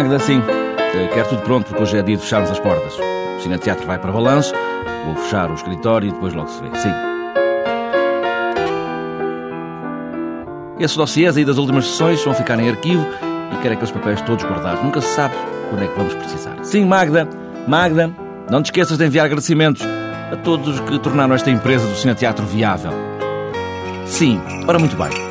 Magda, sim. Quero tudo pronto porque hoje é dia de fecharmos as portas. O Cine Teatro vai para balanço, vou fechar o escritório e depois logo se vê. Sim. Esses dossiês aí das últimas sessões vão ficar em arquivo e quero aqueles papéis todos guardados. Nunca se sabe quando é que vamos precisar. Sim, Magda, Magda, não te esqueças de enviar agradecimentos a todos que tornaram esta empresa do Cine Teatro viável. Sim, ora muito bem.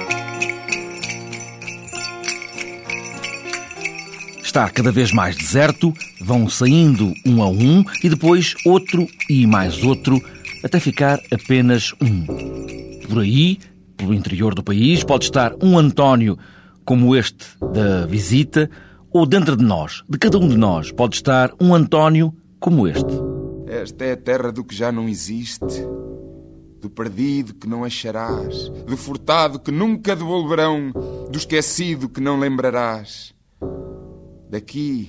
Está cada vez mais deserto, vão saindo um a um e depois outro e mais outro, até ficar apenas um. Por aí, pelo interior do país, pode estar um António como este da visita, ou dentro de nós, de cada um de nós, pode estar um António como este. Esta é a terra do que já não existe, do perdido que não acharás, do furtado que nunca devolverão, do esquecido que não lembrarás. Daqui,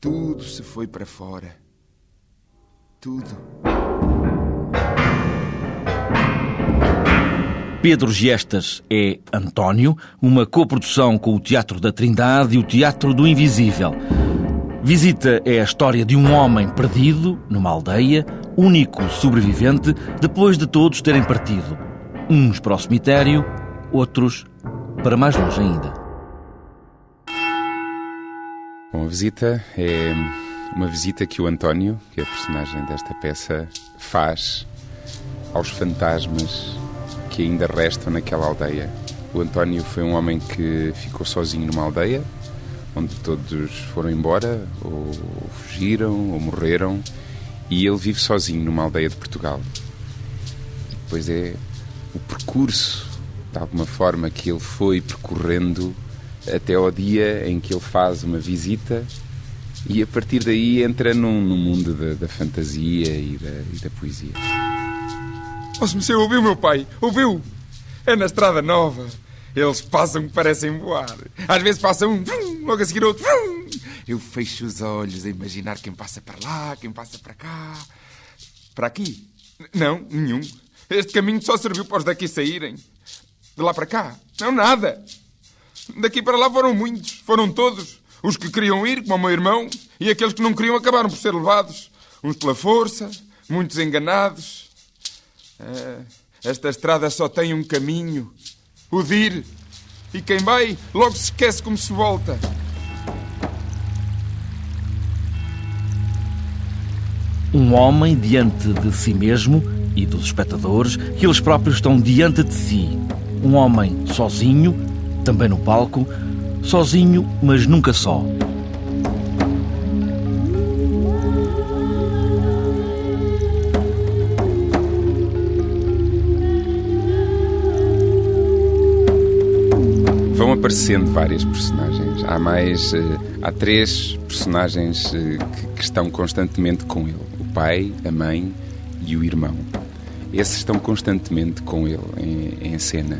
tudo se foi para fora. Tudo. Pedro Gestas é António, uma coprodução com o Teatro da Trindade e o Teatro do Invisível. Visita é a história de um homem perdido numa aldeia, único sobrevivente, depois de todos terem partido. Uns para o cemitério, outros para mais longe ainda. Bom, a visita é uma visita que o António, que é a personagem desta peça, faz aos fantasmas que ainda restam naquela aldeia. O António foi um homem que ficou sozinho numa aldeia, onde todos foram embora, ou fugiram, ou morreram, e ele vive sozinho numa aldeia de Portugal. E depois é o percurso, de alguma forma, que ele foi percorrendo até ao dia em que ele faz uma visita e a partir daí entra num, num mundo da, da, fantasia e da, e da poesia. Oh, se ouviu, meu pai? Ouviu? É na Estrada Nova. Eles passam que parecem voar. Às vezes passam um, logo a seguir outro. Eu fecho os olhos a imaginar quem passa para lá, quem passa para cá. Para aqui? Não, nenhum. Este caminho só serviu para os daqui saírem. De lá para cá? Não, nada. Daqui para lá foram muitos, foram todos. Os que queriam ir, como o meu irmão, e aqueles que não queriam acabaram por ser levados. Uns pela força, muitos enganados. Ah, esta estrada só tem um caminho: o de ir. E quem vai, logo se esquece como se volta. Um homem diante de si mesmo e dos espectadores, que eles próprios estão diante de si. Um homem sozinho, também no palco, sozinho, mas nunca só. Vão aparecendo várias personagens. Há mais. Eh, há três personagens eh, que, estão constantemente com ele: o pai, a mãe e o irmão. Esses estão constantemente com ele em, em cena.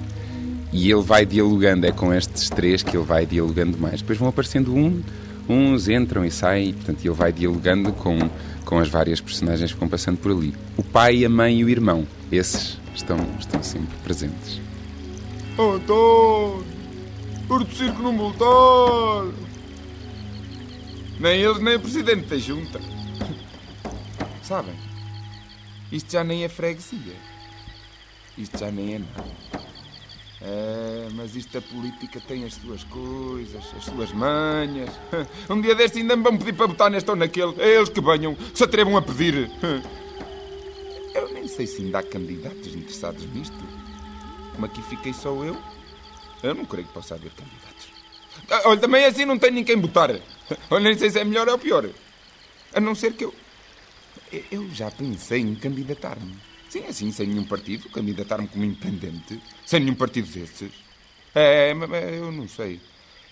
E ele vai dialogando, é com estes três que ele vai dialogando mais. Depois vão aparecendo um, uns entram e saem, portanto ele vai dialogando com, com as várias personagens que vão passando por ali. O pai, a mãe e o irmão, esses estão, estão sempre presentes. Oh, por do circo não voltar. Nem eles, nem o presidente da junta. Sabem, isto já nem é freguesia. Isto já nem é nada. É, mas isto da política tem as suas coisas, as suas manhas. Um dia deste ainda me vão pedir para votar neste ou naquele. É eles que que se atrevam a pedir. Eu nem sei se ainda há candidatos interessados nisto. Como aqui fiquei só eu, eu não creio que possa haver candidatos. Ah, olha, também assim não tenho ninguém votar. Olha, nem sei se é melhor ou pior. A não ser que eu. Eu já pensei em candidatar-me. Sim, assim, sem nenhum partido, candidatar-me como independente, sem nenhum partido desses. É, mas eu não sei.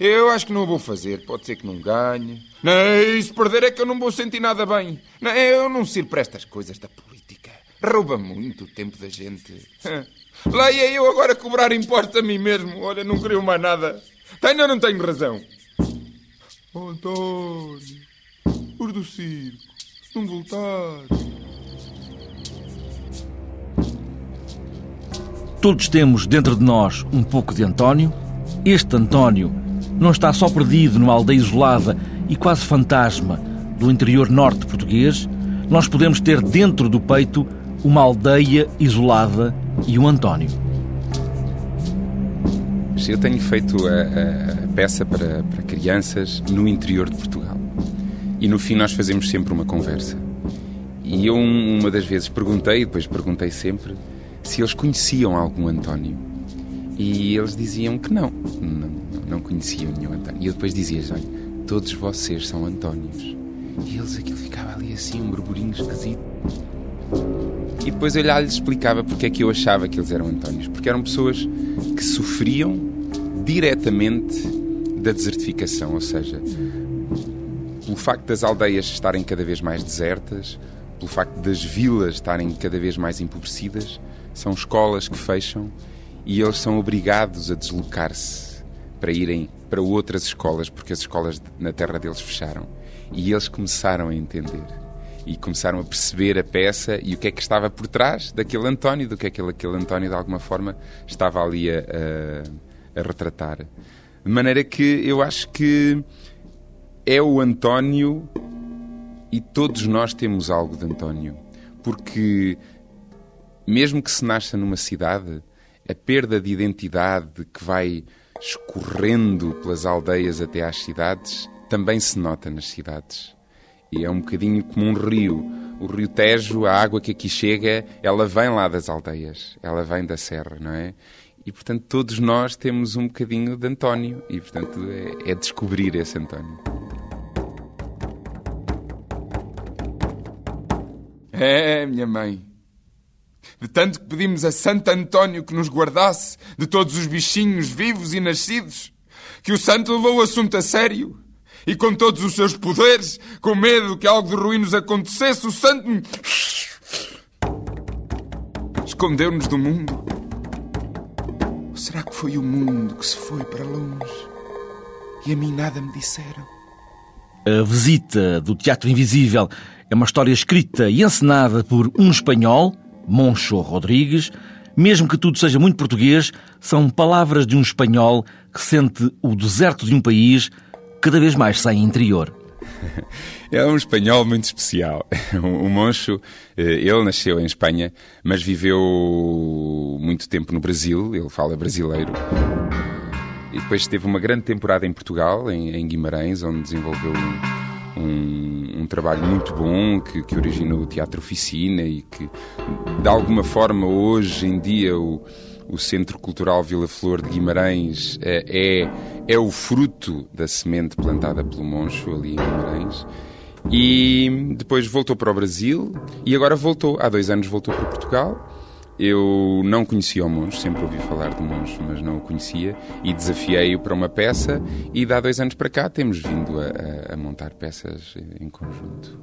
Eu acho que não vou fazer, pode ser que não ganhe. E se perder é que eu não vou sentir nada bem. Não, eu não sirvo para estas coisas da política. Rouba muito o tempo da gente. Lá ia eu agora cobrar impostos a mim mesmo. Olha, não queria mais nada. Tenho ou não tenho razão? António, os do circo, não voltares. Todos temos dentro de nós um pouco de António. Este António não está só perdido numa aldeia isolada e quase fantasma do interior norte português, nós podemos ter dentro do peito uma aldeia isolada e um António. Eu tenho feito a, a peça para, para crianças no interior de Portugal. E no fim nós fazemos sempre uma conversa. E eu uma das vezes perguntei, depois perguntei sempre, se eles conheciam algum António. E eles diziam que não, não, não conheciam nenhum António. E eu depois dizia olha, todos vocês são Antónios. E eles, aquilo ficava ali assim, um burburinho esquisito. E depois eu lhes explicava porque é que eu achava que eles eram Antónios. Porque eram pessoas que sofriam diretamente da desertificação, ou seja, pelo facto das aldeias estarem cada vez mais desertas, pelo facto das vilas estarem cada vez mais empobrecidas, são escolas que fecham e eles são obrigados a deslocar-se para irem para outras escolas, porque as escolas na terra deles fecharam. E eles começaram a entender e começaram a perceber a peça e o que é que estava por trás daquele António, do que é que aquele António de alguma forma estava ali a, a, a retratar. De maneira que eu acho que é o António e todos nós temos algo de António, porque mesmo que se nasça numa cidade, a perda de identidade que vai escorrendo pelas aldeias até às cidades também se nota nas cidades. E é um bocadinho como um rio. O rio Tejo, a água que aqui chega, ela vem lá das aldeias, ela vem da serra, não é? E portanto todos nós temos um bocadinho de António e portanto é, é descobrir esse António. É, minha mãe. De tanto que pedimos a Santo António que nos guardasse de todos os bichinhos vivos e nascidos, que o santo levou o assunto a sério. E com todos os seus poderes, com medo que algo de ruim nos acontecesse, o santo escondeu-nos do mundo. Ou será que foi o mundo que se foi para longe e a mim nada me disseram? A visita do Teatro Invisível é uma história escrita e encenada por um espanhol, Moncho Rodrigues. Mesmo que tudo seja muito português, são palavras de um espanhol que sente o deserto de um país cada vez mais sem interior. É um espanhol muito especial. O Moncho, eh, ele nasceu em Espanha, mas viveu muito tempo no Brasil, ele fala brasileiro. E depois teve uma grande temporada em Portugal, em, Guimarães, onde desenvolveu um, um, um trabalho muito bom que, que, originou o Teatro Oficina e que, de alguma forma, hoje em dia, o, o Centro Cultural Vila Flor de Guimarães é, é, é o fruto da semente plantada pelo Moncho ali em Guimarães. E depois voltou para o Brasil e agora voltou, há dois anos voltou para Portugal eu não conhecia o Monge, sempre ouvi falar do Monge, mas não o conhecia, e desafiei-o para uma peça, e há dois anos para cá temos vindo a, a, a montar peças em conjunto.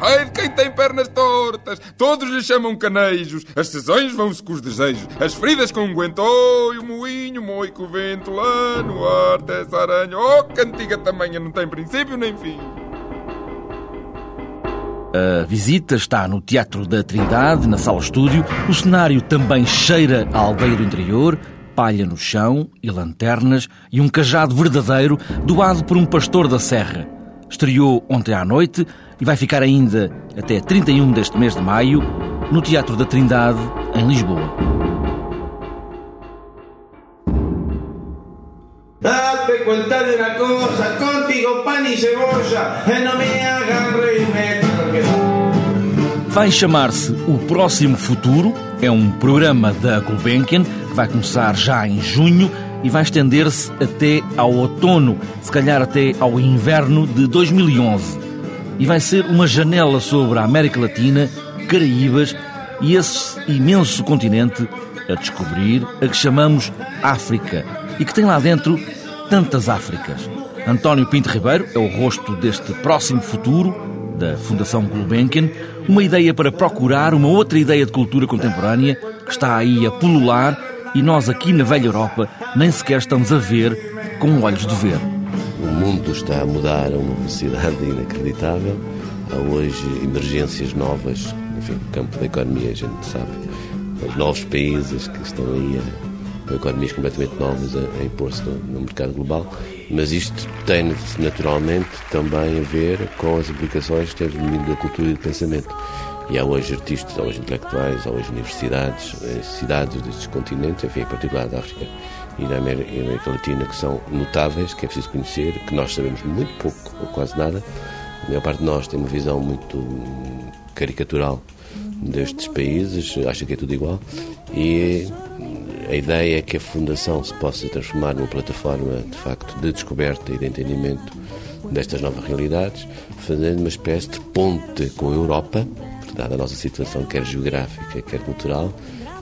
Ai de quem tem pernas tortas, todos lhe chamam canejos, as sessões vão-se com os desejos, as feridas com um oi, o moinho, moi com o vento lá no ar, essa aranha, oh, cantiga tamanha não tem princípio nem fim. A visita está no Teatro da Trindade, na sala estúdio. O cenário também cheira à aldeia do interior, palha no chão e lanternas e um cajado verdadeiro doado por um pastor da serra. Estreou ontem à noite e vai ficar ainda até 31 deste mês de maio no Teatro da Trindade, em Lisboa. Date cuenta de una cosa, contigo pan y cebolla, no me hagan Vai chamar-se O Próximo Futuro, é um programa da Gulbenkian que vai começar já em junho e vai estender-se até ao outono, se calhar até ao inverno de 2011. E vai ser uma janela sobre a América Latina, Caraíbas e esse imenso continente a descobrir, a que chamamos África e que tem lá dentro tantas Áfricas. António Pinto Ribeiro é o rosto deste próximo futuro da Fundação Gulbenkian, uma ideia para procurar uma outra ideia de cultura contemporânea que está aí a pulular e nós aqui na velha Europa nem sequer estamos a ver com olhos de ver. O mundo está a mudar a uma velocidade inacreditável. Há hoje emergências novas, enfim, no campo da economia a gente sabe os novos países que estão aí com economias completamente novas a, a impor-se no, no, mercado global, mas isto tem naturalmente também a ver com as implicações que temos no mundo da cultura e do pensamento. E há hoje artistas, há hoje intelectuais, há hoje universidades, eh, cidades destes continentes, enfim, em particular da África e da América, Latina, que são notáveis, que é preciso conhecer, que nós sabemos muito pouco ou quase nada. A maior parte de nós tem uma visão muito caricatural destes países, acha que é tudo igual. E a ideia é que a Fundação se possa transformar numa plataforma, de facto, de descoberta e de entendimento destas novas realidades, fazendo uma espécie de ponte com a Europa, dada a nossa situação, quer geográfica, quer cultural,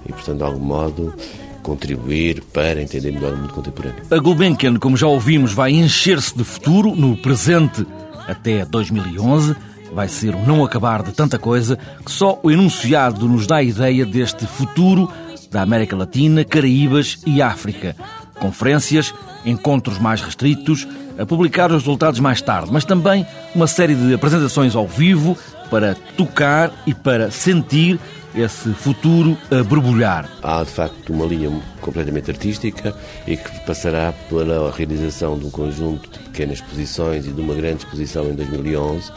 e, portanto, de algum modo, contribuir para entender melhor o mundo contemporâneo. A Gulbenkian, como já ouvimos, vai encher-se de futuro no presente até 2011. Vai ser um não acabar de tanta coisa que só o enunciado nos dá a ideia deste futuro da América Latina, Caraíbas e África. Conferências, encontros mais restritos, a publicar os resultados mais tarde, mas também uma série de apresentações ao vivo para tocar e para sentir esse futuro a borbulhar. Há, de facto, uma linha completamente artística e que passará pela realização de um conjunto de pequenas exposições e de uma grande exposição em 2011.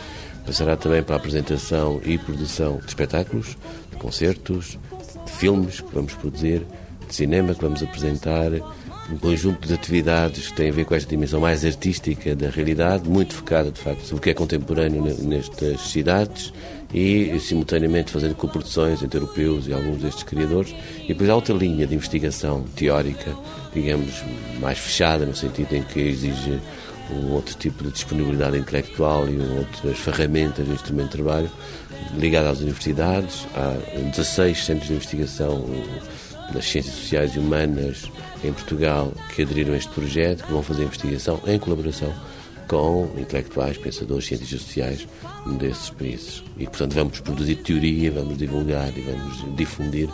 Passará também para a apresentação e produção de espetáculos, de concertos, filmes que vamos produzir, de cinema que vamos apresentar, um conjunto de atividades que têm a ver com esta dimensão mais artística da realidade, muito focada, de facto, sobre o que é contemporâneo nestas cidades e, simultaneamente, fazendo coproduções entre europeus e alguns destes criadores. E depois há outra linha de investigação teórica, digamos, mais fechada, no sentido em que exige um outro tipo de disponibilidade intelectual e outras ferramentas de instrumento de trabalho, ligada às universidades. Há 16 centros de investigação das ciências sociais e humanas em Portugal que aderiram a este projeto, que vão fazer investigação em colaboração com intelectuais, pensadores, cientistas sociais desses países. E, portanto, vamos produzir teoria, vamos divulgar e vamos difundir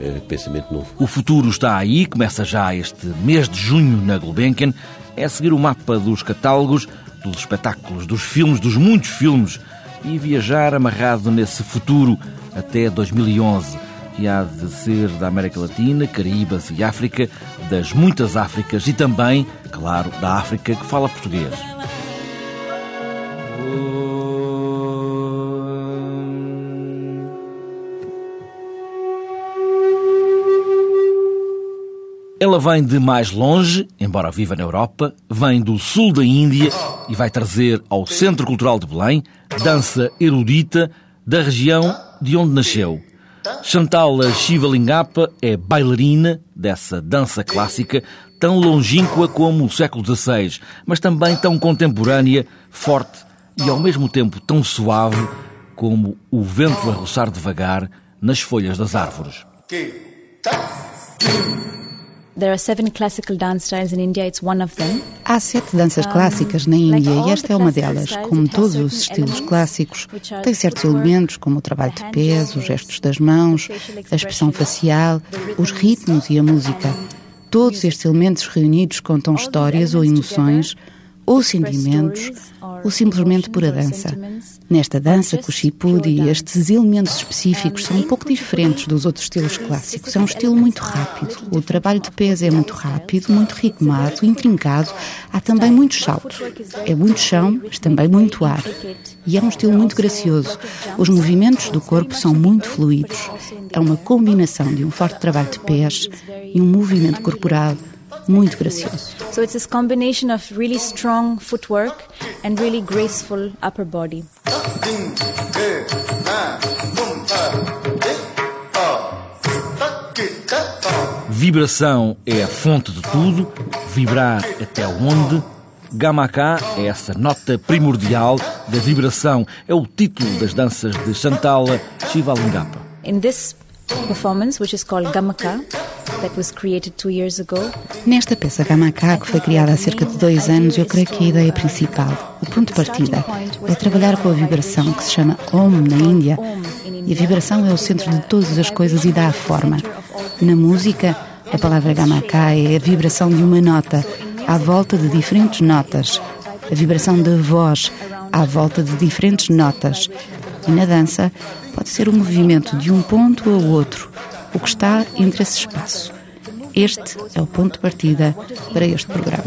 eh, pensamento novo. O futuro está aí, começa já este mês de junho na Gulbenkian. É seguir o mapa dos catálogos, dos espetáculos, dos filmes, dos muitos filmes e viajar amarrado nesse futuro até 2011 que há de ser da América Latina, Caraíbas e África, das muitas Áfricas e também, claro, da África que fala português. Ela vem de mais longe, embora viva na Europa, vem do sul da Índia e vai trazer ao Centro Cultural de Belém dança erudita da região de onde nasceu. Chantal Shivalingapa é bailarina dessa dança clássica tão longínqua como o século XVI, mas também tão contemporânea, forte e ao mesmo tempo tão suave como o vento a roçar devagar nas folhas das árvores. Há sete danças clássicas na Índia e esta é uma delas. Como todos os estilos clássicos, tem certos elementos como o trabalho de pés, os gestos das mãos, a expressão facial, os ritmos e a música. Todos estes elementos reunidos contam histórias ou emoções ou sentimentos, ou simplesmente pura dança. Nesta dança, Kuchipudi, estes elementos específicos são um pouco diferentes dos outros estilos clássicos. É um estilo muito rápido. O trabalho de pés é muito rápido, muito ritmado, intrincado. Há também muitos saltos. É muito chão, mas também muito ar. E é um estilo muito gracioso. Os movimentos do corpo são muito fluidos. É uma combinação de um forte trabalho de pés e um movimento corporal muito gracioso. So it's this combination of really strong footwork and really graceful upper body. Vibração é a fonte de tudo, vibrar até onde. Gamaka é essa nota primordial da vibração, é o título das danças de Chantal Shivalingapa. In this performance, which is called Gamaka, that was created two years ago. Nesta peça Gamaka, que foi criada há cerca de dois anos, eu creio que a ideia principal, o ponto de partida, é trabalhar com a vibração que se chama Om na Índia. E a vibração é o centro de todas as coisas e dá a forma. Na música, a palavra Gamaka é a vibração de uma nota à volta de diferentes notas. A vibração da voz à volta de diferentes notas. E na dança, pode ser o movimento de um ponto ao outro, o que está entre esse espaço. Este é o ponto de partida para este programa.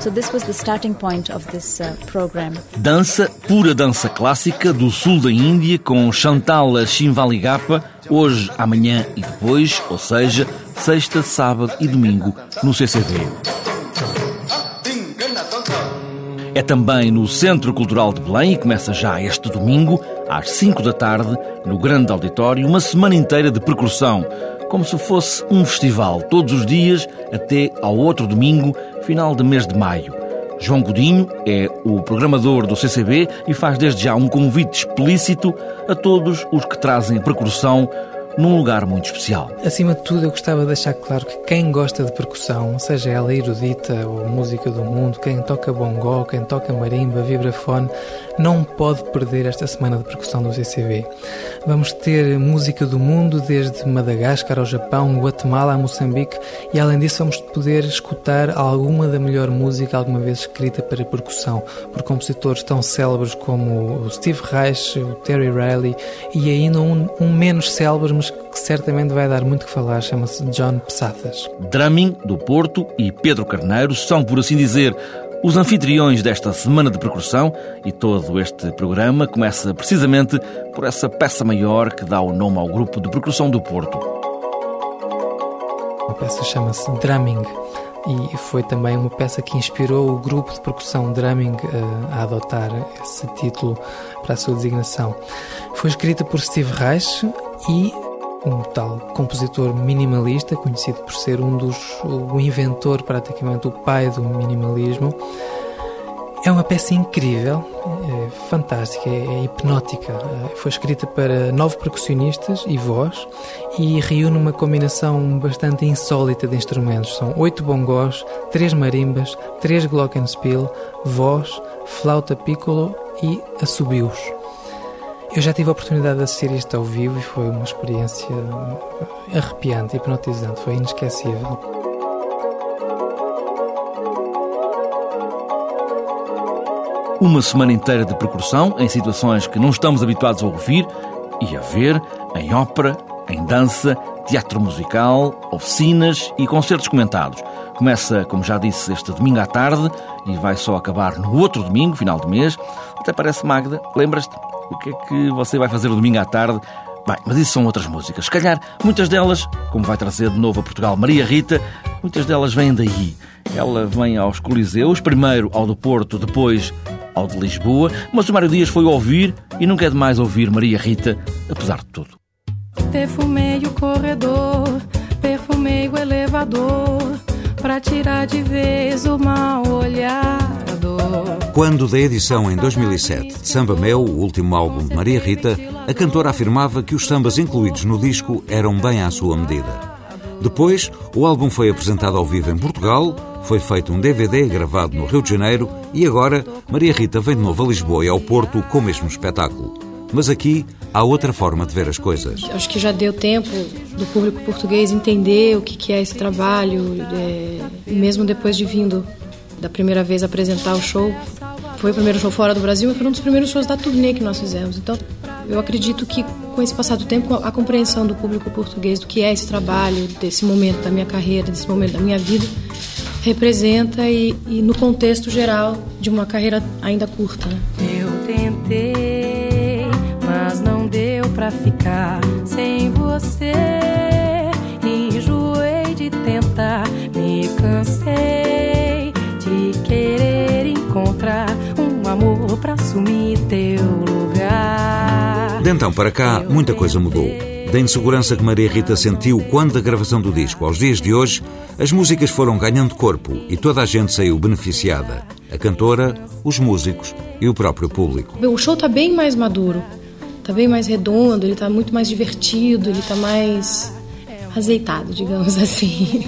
So this was the starting point of this uh, program. Dança, pura dança clássica do sul da Índia com Chantal Shimvaligapa, hoje, amanhã e depois, ou seja, sexta, sábado e domingo no CCD. É também no Centro Cultural de Belém e começa já este domingo, às 5 da tarde, no grande auditório, uma semana inteira de percussão, como se fosse um festival, todos os dias até ao outro domingo, final de mês de maio. João Godinho é o programador do CCB e faz desde já um convite explícito a todos os que trazem percussão num lugar muito especial. Acima de tudo, eu gostava de deixar claro que quem gosta de percussão, seja ela erudita ou música do mundo, quem toca bongó, quem toca marimba, vibrafone, não pode perder esta semana de percussão do CCB. Vamos ter música do mundo, desde Madagascar ao Japão, Guatemala a Moçambique, e além disso vamos poder escutar alguma da melhor música alguma vez escrita para percussão, por compositores tão célebres como o Steve Reich, o Terry Riley, e ainda um, um menos célebre, mas que certamente vai dar muito que falar, chama-se John Psathas. Drumming, do Porto, e Pedro Carneiro são, por assim dizer, os anfitriões desta semana de percussão e todo este programa começa precisamente por essa peça maior que dá o nome ao grupo de percussão do Porto. A peça chama-se Drumming e foi também uma peça que inspirou o grupo de percussão Drumming eh, a adotar esse título para a sua designação. Foi escrita por Steve Reich e um tal compositor minimalista, conhecido por ser um dos o inventor, praticamente o pai do minimalismo. É uma peça incrível, é fantástica, é, é hipnótica. Foi escrita para nove percussionistas e voz e reúne uma combinação bastante insólita de instrumentos. São oito bongós, três marimbas, três glockenspiel, voz, flauta piccolo e assobios. Eu já tive a oportunidade de assistir isto ao vivo e foi uma experiência arrepiante, hipnotizante, foi inesquecível. Uma semana inteira de percussão em situações que não estamos habituados a ouvir e a ver em ópera, em dança, teatro musical, oficinas e concertos comentados. Começa, como já disse, este domingo à tarde e vai só acabar no outro domingo, final de mês. Até parece, Magda, lembras-te? O que é que você vai fazer domingo à tarde? Bem, mas isso são outras músicas. Se calhar, muitas delas, como vai trazer de novo a Portugal Maria Rita, muitas delas vêm daí. Ela vem aos Coliseus, primeiro ao do Porto, depois ao de Lisboa, mas o Mário Dias foi ouvir e nunca é demais ouvir Maria Rita, apesar de tudo. Perfumei o corredor, perfumei o elevador, para tirar de vez o mal olhado. Quando da edição em 2007 de Samba Meu, o último álbum de Maria Rita, a cantora afirmava que os sambas incluídos no disco eram bem à sua medida. Depois, o álbum foi apresentado ao vivo em Portugal, foi feito um DVD gravado no Rio de Janeiro e agora Maria Rita vem de novo a Lisboa e ao Porto com o mesmo espetáculo. Mas aqui há outra forma de ver as coisas. Acho que já deu tempo do público português entender o que é esse trabalho, é, mesmo depois de vindo da primeira vez apresentar o show. Foi o primeiro show fora do Brasil e foi um dos primeiros shows da turnê que nós fizemos. Então, eu acredito que com esse passar do tempo, a compreensão do público português do que é esse trabalho, desse momento da minha carreira, desse momento da minha vida, representa e, e no contexto geral de uma carreira ainda curta. Né? Eu tentei, mas não deu para ficar sem você. Enjoei de tentar, me cansei querer encontrar um amor para assumir teu lugar. De então para cá, muita coisa mudou. Da insegurança que Maria Rita sentiu quando da gravação do disco aos dias de hoje, as músicas foram ganhando corpo e toda a gente saiu beneficiada. A cantora, os músicos e o próprio público. O show está bem mais maduro, está bem mais redondo, ele está muito mais divertido, ele está mais azeitado, digamos assim.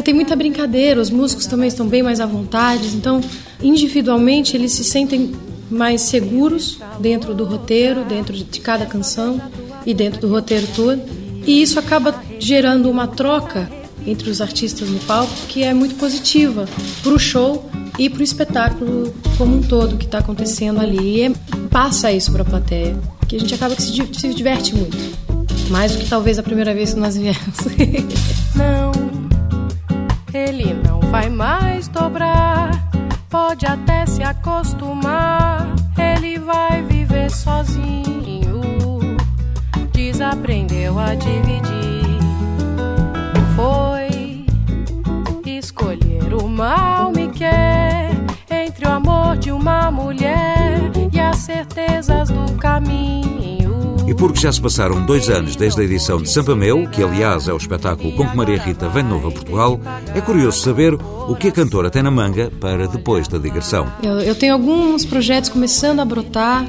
Então, tem muita brincadeira, os músicos também estão bem mais à vontade, então individualmente eles se sentem mais seguros dentro do roteiro, dentro de cada canção e dentro do roteiro todo. E isso acaba gerando uma troca entre os artistas no palco que é muito positiva para o show e para o espetáculo como um todo que está acontecendo ali. E é, passa isso para a plateia, que a gente acaba que se, se diverte muito. Mais do que talvez a primeira vez que nós viemos. não, ele não vai mais dobrar. Pode até se acostumar. Ele vai viver sozinho. Desaprendeu a dividir. Foi escolher o mal me quer entre o amor de uma mulher e as certezas do caminho. Porque já se passaram dois anos desde a edição de Sampa Meu, que aliás é o espetáculo com que Maria Rita vem de novo a Portugal, é curioso saber o que a cantora tem na manga para depois da digressão. Eu, eu tenho alguns projetos começando a brotar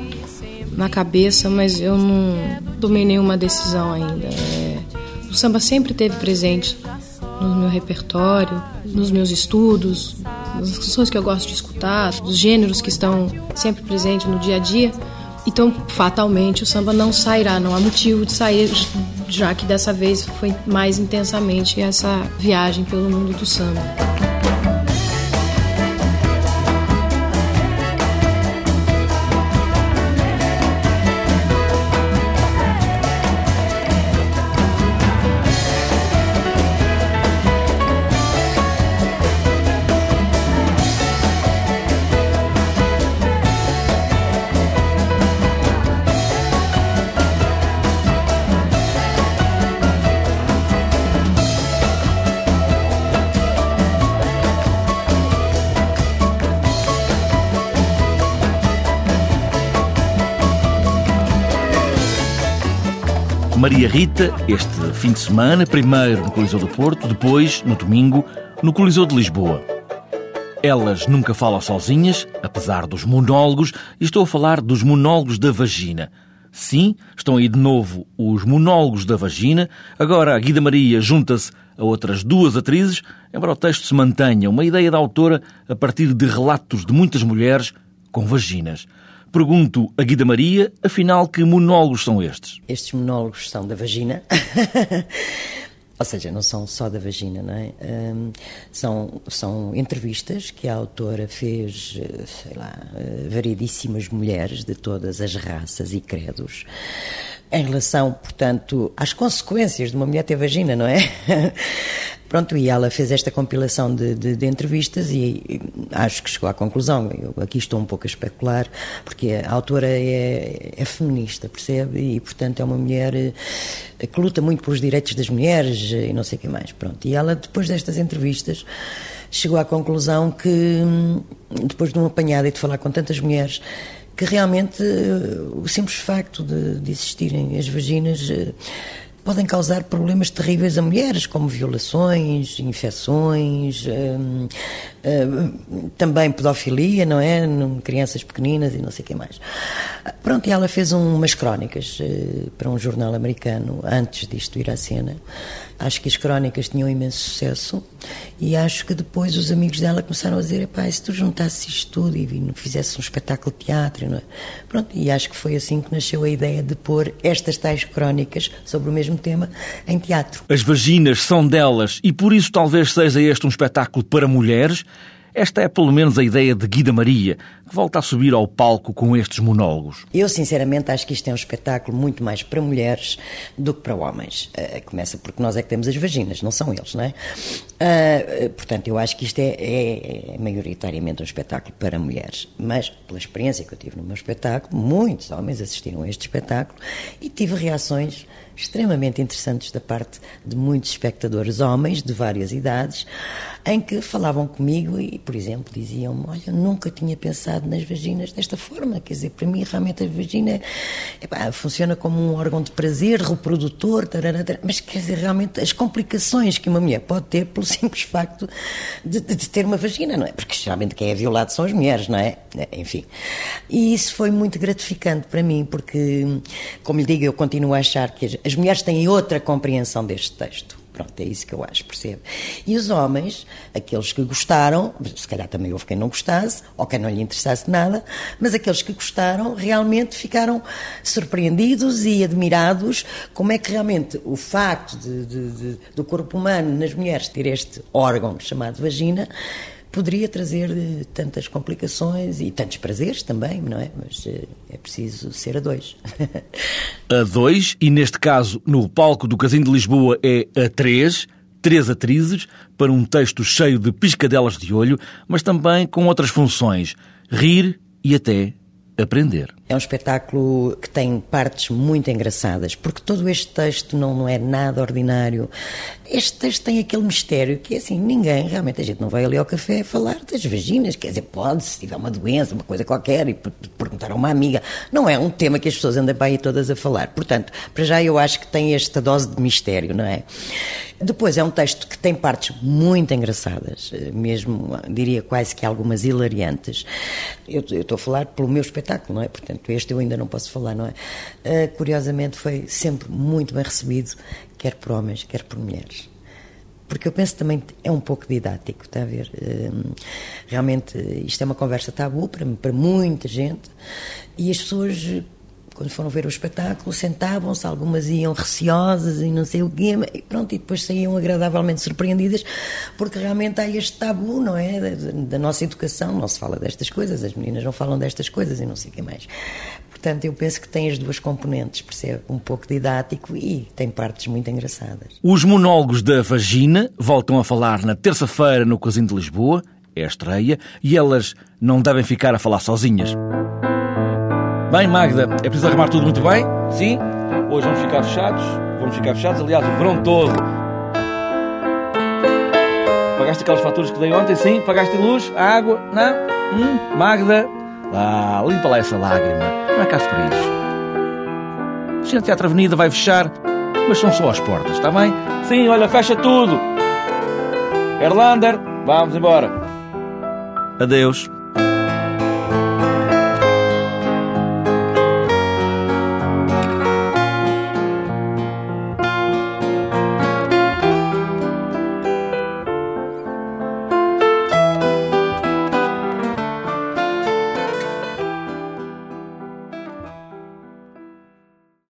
na cabeça, mas eu não tomei nenhuma decisão ainda. É, o samba sempre esteve presente no meu repertório, nos meus estudos, nas canções que eu gosto de escutar, dos gêneros que estão sempre presentes no dia a dia. Então, fatalmente, o samba não sairá, não há motivo de sair, já que dessa vez foi mais intensamente essa viagem pelo mundo do samba. Maria Rita, este fim de semana, primeiro no Coliseu do Porto, depois, no domingo, no Coliseu de Lisboa. Elas nunca falam sozinhas, apesar dos monólogos, e estou a falar dos monólogos da vagina. Sim, estão aí de novo os monólogos da vagina. Agora a Guida Maria junta-se a outras duas atrizes, embora o texto se mantenha uma ideia da autora a partir de relatos de muitas mulheres com vaginas. Pergunto a Guida Maria, afinal, que monólogos são estes? Estes monólogos são da vagina. Ou seja, não são só da vagina, não é? Um, são, são entrevistas que a autora fez, eh, sei lá, eh, variedíssimas mulheres de todas as raças e credos, em relação, portanto, às consequências de uma mulher ter vagina, não é? Pronto, e ela fez esta compilação de, de, de, entrevistas e acho que chegou à conclusão. Eu aqui estou um pouco a especular, porque a autora é, é feminista, percebe? E, portanto, é uma mulher eh, que luta muito pelos direitos das mulheres e não sei o que mais. Pronto, e ela, depois destas entrevistas, chegou à conclusão que, hum, depois de um apanhado e de falar com tantas mulheres, que realmente eh, o simples facto de, de existirem as vaginas eh, podem causar problemas terríveis a mulheres, como violações, infecções, hum, hum, também pedofilia, não é? Crianças pequeninas e não sei o que mais. Pronto, e ela fez umas crónicas uh, para um jornal americano antes disto ir à cena. Acho que as crónicas tinham imenso sucesso e acho que depois os amigos dela começaram a dizer: pá, se tu juntasses isto tudo e fizesse um espetáculo de teatro, não é? Pronto, e acho que foi assim que nasceu a ideia de pôr estas tais crónicas sobre o mesmo tema em teatro. As vaginas são delas e por isso talvez seja este um espetáculo para mulheres. Esta é pelo menos a ideia de Guida Maria, que volta a subir ao palco com estes monólogos. Eu, sinceramente, acho que isto é um espetáculo muito mais para mulheres do que para homens. Uh, começa porque nós é que temos as vaginas, não são eles, não é? Uh, portanto, eu acho que isto é, é, é, maioritariamente um espetáculo para mulheres. Mas, pela experiência que eu tive no meu espetáculo, muitos homens assistiram a este espetáculo e tive reações extremamente interessantes da parte de muitos espectadores homens de várias idades, em que falavam comigo e, por exemplo, diziam-me: Olha, nunca tinha pensado nas vaginas desta forma. Quer dizer, para mim, realmente a vagina epá, funciona como um órgão de prazer, reprodutor, mas quer dizer, realmente as complicações que uma mulher pode ter pelo simples facto de, de, de ter uma vagina, não é? Porque geralmente quem é violado são as mulheres, não é? Enfim. E isso foi muito gratificante para mim, porque, como lhe digo, eu continuo a achar que as, as mulheres têm outra compreensão deste texto. Pronto, é isso que eu acho, percebe? E os homens, aqueles que gostaram, se calhar também houve quem não gostasse, ou quem não lhe interessasse nada, mas aqueles que gostaram realmente ficaram surpreendidos e admirados como é que realmente o facto de, de, de, do corpo humano nas mulheres ter este órgão chamado vagina poderia trazer eh, tantas complicações e tantos prazeres também, não é? Mas eh, é preciso ser a dois. a dois, e neste caso, no palco do Casino de Lisboa, é a três, três atrizes, para um texto cheio de piscadelas de olho, mas também com outras funções: rir e até aprender. É um espetáculo que tem partes muito engraçadas, porque todo este texto não, não é nada ordinário. Este texto tem aquele mistério que, assim, ninguém, realmente, a gente não vai ali ao café falar das vaginas, quer dizer, pode, se tiver uma doença, uma coisa qualquer, e perguntar a uma amiga. Não é um tema que as pessoas andam para aí todas a falar. Portanto, para já eu acho que tem esta dose de mistério, não é? Depois, é um texto que tem partes muito engraçadas, eh, mesmo, diria quase que algumas hilariantes. Eu, estou a falar pelo meu espetáculo, não é? Portanto, este eu ainda não posso falar, não é? Uh, curiosamente foi sempre muito bem recebido, quer por homens, quer por mulheres. Porque eu penso também é um pouco didático, está a ver? Uh, realmente, isto é uma conversa tabu para, para muita gente e as pessoas quando foram ver o espetáculo, sentavam-se, algumas iam receosas e não sei o quê, e pronto, e depois saíam agradavelmente surpreendidas, porque realmente há este tabu, não é? Da, da, nossa educação, não se fala destas coisas, as meninas não falam destas coisas e não sei o que mais. Portanto, eu penso que tem as duas componentes, percebe? Um pouco didático e tem partes muito engraçadas. Os monólogos da vagina voltam a falar na terça-feira no Casino de Lisboa, é a estreia, e elas não devem ficar a falar sozinhas. Bem, Magda, é preciso arrumar tudo muito bem? Sim? Hoje vamos ficar fechados? Vamos ficar fechados, aliás, o verão todo. Pagaste aquelas faturas que dei ontem? Sim? Pagaste luz? Água? Não? Hum? Magda? Ah, limpa lá essa lágrima. Não é caso para isso. O Centro Teatro Avenida vai fechar, mas são só as portas, está bem? Sim, olha, fecha tudo. Erlander, vamos embora. Adeus.